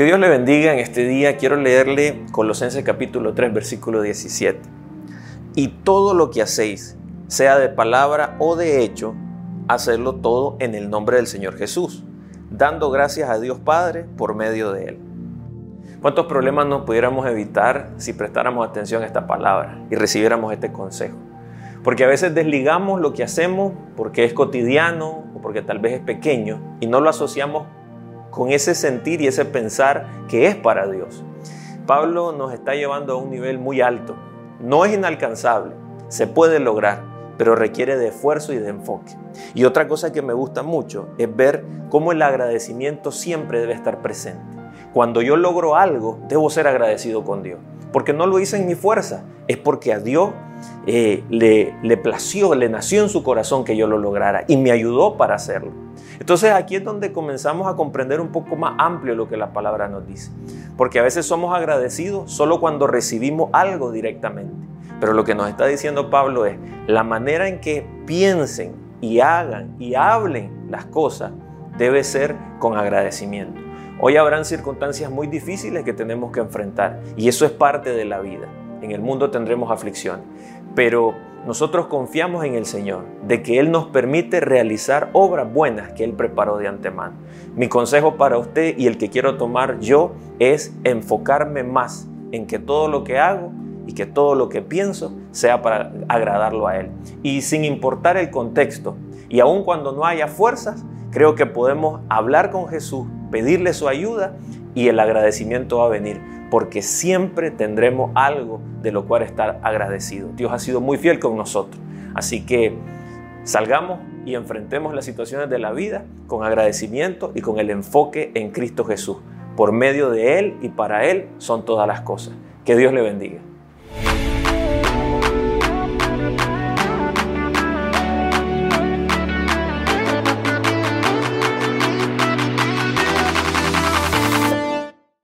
Que Dios le bendiga en este día. Quiero leerle Colosenses capítulo 3, versículo 17. Y todo lo que hacéis, sea de palabra o de hecho, hacerlo todo en el nombre del Señor Jesús, dando gracias a Dios Padre por medio de Él. ¿Cuántos problemas nos pudiéramos evitar si prestáramos atención a esta palabra y recibiéramos este consejo? Porque a veces desligamos lo que hacemos porque es cotidiano o porque tal vez es pequeño y no lo asociamos con ese sentir y ese pensar que es para Dios. Pablo nos está llevando a un nivel muy alto. No es inalcanzable, se puede lograr, pero requiere de esfuerzo y de enfoque. Y otra cosa que me gusta mucho es ver cómo el agradecimiento siempre debe estar presente. Cuando yo logro algo, debo ser agradecido con Dios, porque no lo hice en mi fuerza, es porque a Dios eh, le, le plació, le nació en su corazón que yo lo lograra y me ayudó para hacerlo. Entonces aquí es donde comenzamos a comprender un poco más amplio lo que la palabra nos dice. Porque a veces somos agradecidos solo cuando recibimos algo directamente. Pero lo que nos está diciendo Pablo es la manera en que piensen y hagan y hablen las cosas debe ser con agradecimiento. Hoy habrán circunstancias muy difíciles que tenemos que enfrentar y eso es parte de la vida. En el mundo tendremos aflicción, pero nosotros confiamos en el Señor, de que Él nos permite realizar obras buenas que Él preparó de antemano. Mi consejo para usted y el que quiero tomar yo es enfocarme más en que todo lo que hago y que todo lo que pienso sea para agradarlo a Él. Y sin importar el contexto, y aun cuando no haya fuerzas, creo que podemos hablar con Jesús, pedirle su ayuda y el agradecimiento va a venir porque siempre tendremos algo de lo cual estar agradecido. Dios ha sido muy fiel con nosotros. Así que salgamos y enfrentemos las situaciones de la vida con agradecimiento y con el enfoque en Cristo Jesús. Por medio de Él y para Él son todas las cosas. Que Dios le bendiga.